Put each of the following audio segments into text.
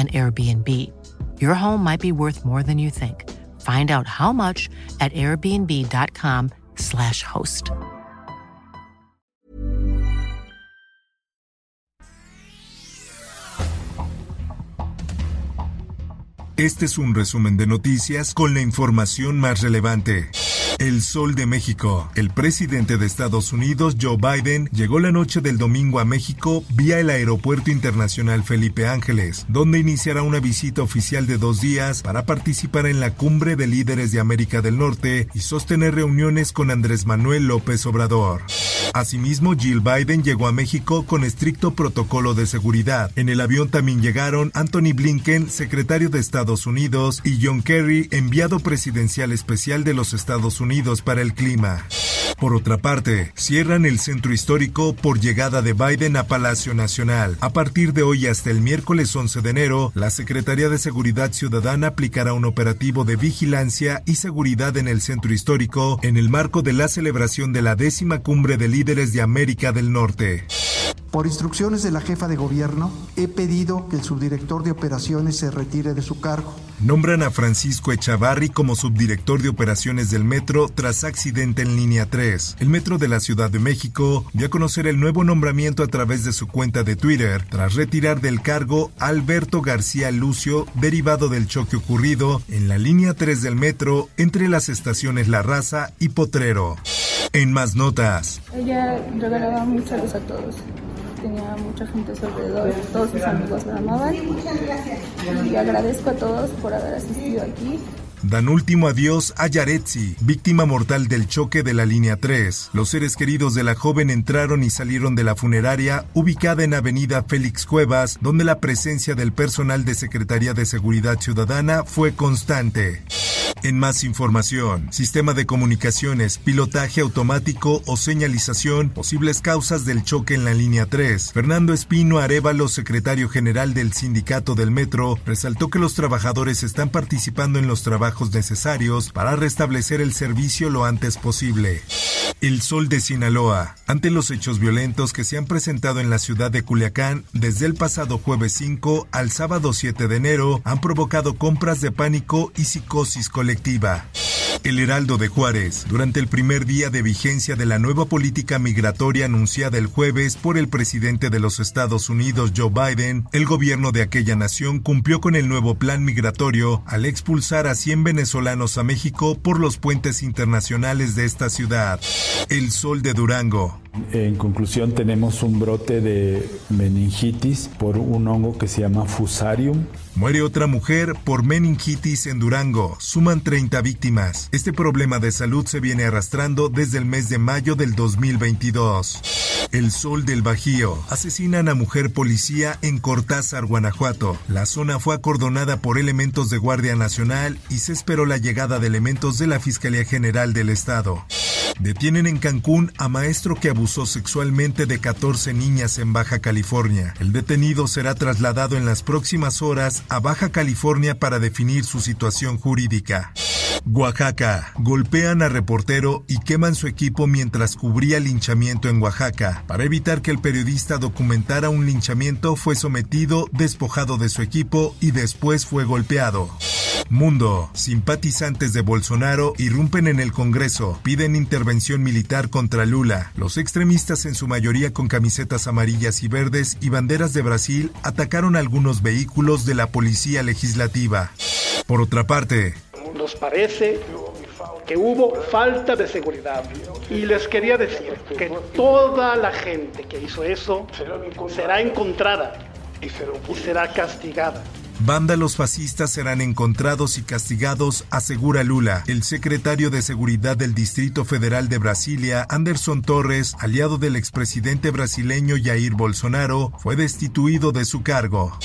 an Airbnb. Your home might be worth more than you think. Find out how much at airbnb.com/slash host. Este es un resumen de noticias con la información más relevante. El Sol de México. El presidente de Estados Unidos, Joe Biden, llegó la noche del domingo a México vía el Aeropuerto Internacional Felipe Ángeles, donde iniciará una visita oficial de dos días para participar en la cumbre de líderes de América del Norte y sostener reuniones con Andrés Manuel López Obrador. Asimismo, Jill Biden llegó a México con estricto protocolo de seguridad. En el avión también llegaron Anthony Blinken, secretario de Estados Unidos, y John Kerry, enviado presidencial especial de los Estados Unidos Unidos para el clima. Por otra parte, cierran el centro histórico por llegada de Biden a Palacio Nacional. A partir de hoy hasta el miércoles 11 de enero, la Secretaría de Seguridad Ciudadana aplicará un operativo de vigilancia y seguridad en el centro histórico en el marco de la celebración de la décima cumbre de líderes de América del Norte. Por instrucciones de la jefa de gobierno, he pedido que el subdirector de operaciones se retire de su cargo. Nombran a Francisco Echavarri como subdirector de operaciones del metro tras accidente en línea 3. El metro de la Ciudad de México dio a conocer el nuevo nombramiento a través de su cuenta de Twitter, tras retirar del cargo a Alberto García Lucio, derivado del choque ocurrido en la línea 3 del metro entre las estaciones La Raza y Potrero. En más notas. Ella regalaba mucha luz a todos tenía mucha gente todos sus amigos amaban. Y agradezco a todos por haber asistido aquí. Dan último adiós a Yaretsi, víctima mortal del choque de la línea 3. Los seres queridos de la joven entraron y salieron de la funeraria ubicada en Avenida Félix Cuevas, donde la presencia del personal de Secretaría de Seguridad Ciudadana fue constante. En más información, sistema de comunicaciones, pilotaje automático o señalización, posibles causas del choque en la línea 3. Fernando Espino Arevalo, secretario general del Sindicato del Metro, resaltó que los trabajadores están participando en los trabajos necesarios para restablecer el servicio lo antes posible. El Sol de Sinaloa. Ante los hechos violentos que se han presentado en la ciudad de Culiacán desde el pasado jueves 5 al sábado 7 de enero, han provocado compras de pánico y psicosis colectiva. El Heraldo de Juárez. Durante el primer día de vigencia de la nueva política migratoria anunciada el jueves por el presidente de los Estados Unidos, Joe Biden, el gobierno de aquella nación cumplió con el nuevo plan migratorio al expulsar a 100 venezolanos a México por los puentes internacionales de esta ciudad. El Sol de Durango. En conclusión, tenemos un brote de meningitis por un hongo que se llama Fusarium. Muere otra mujer por meningitis en Durango. Suman 30 víctimas. Este problema de salud se viene arrastrando desde el mes de mayo del 2022. El Sol del Bajío. Asesinan a mujer policía en Cortázar, Guanajuato. La zona fue acordonada por elementos de Guardia Nacional y se esperó la llegada de elementos de la Fiscalía General del Estado. Detienen en Cancún a maestro que abusó sexualmente de 14 niñas en Baja California. El detenido será trasladado en las próximas horas a Baja California para definir su situación jurídica. Oaxaca. Golpean a reportero y queman su equipo mientras cubría linchamiento en Oaxaca. Para evitar que el periodista documentara un linchamiento, fue sometido, despojado de su equipo y después fue golpeado. Mundo. Simpatizantes de Bolsonaro irrumpen en el Congreso, piden intervención militar contra Lula. Los extremistas, en su mayoría con camisetas amarillas y verdes y banderas de Brasil, atacaron algunos vehículos de la policía legislativa. Por otra parte, nos parece que hubo falta de seguridad. Y les quería decir que toda la gente que hizo eso será encontrada y será castigada. Vándalos fascistas serán encontrados y castigados, asegura Lula. El secretario de Seguridad del Distrito Federal de Brasilia, Anderson Torres, aliado del expresidente brasileño Jair Bolsonaro, fue destituido de su cargo.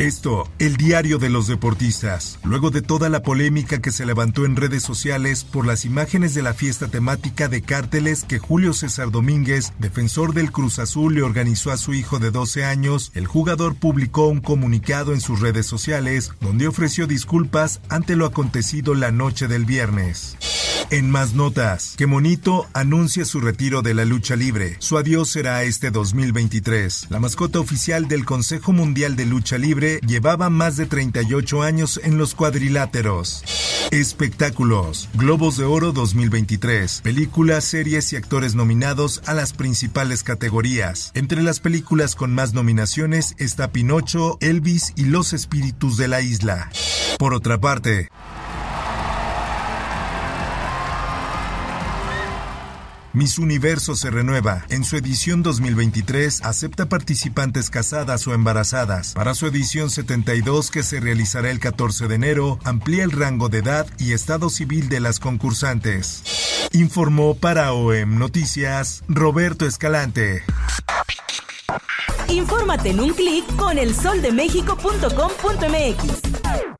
Esto, el diario de los deportistas. Luego de toda la polémica que se levantó en redes sociales por las imágenes de la fiesta temática de cárteles que Julio César Domínguez, defensor del Cruz Azul, le organizó a su hijo de 12 años, el jugador publicó un comunicado en sus redes sociales donde ofreció disculpas ante lo acontecido la noche del viernes. En más notas, que Monito anuncia su retiro de la lucha libre. Su adiós será este 2023. La mascota oficial del Consejo Mundial de Lucha Libre llevaba más de 38 años en los cuadriláteros. Espectáculos. Globos de Oro 2023. Películas, series y actores nominados a las principales categorías. Entre las películas con más nominaciones está Pinocho, Elvis y Los Espíritus de la Isla. Por otra parte, Miss Universo se renueva. En su edición 2023 acepta participantes casadas o embarazadas. Para su edición 72 que se realizará el 14 de enero, amplía el rango de edad y estado civil de las concursantes. Informó para OEM Noticias Roberto Escalante. Infórmate en un clic con elsoldemexico.com.mx.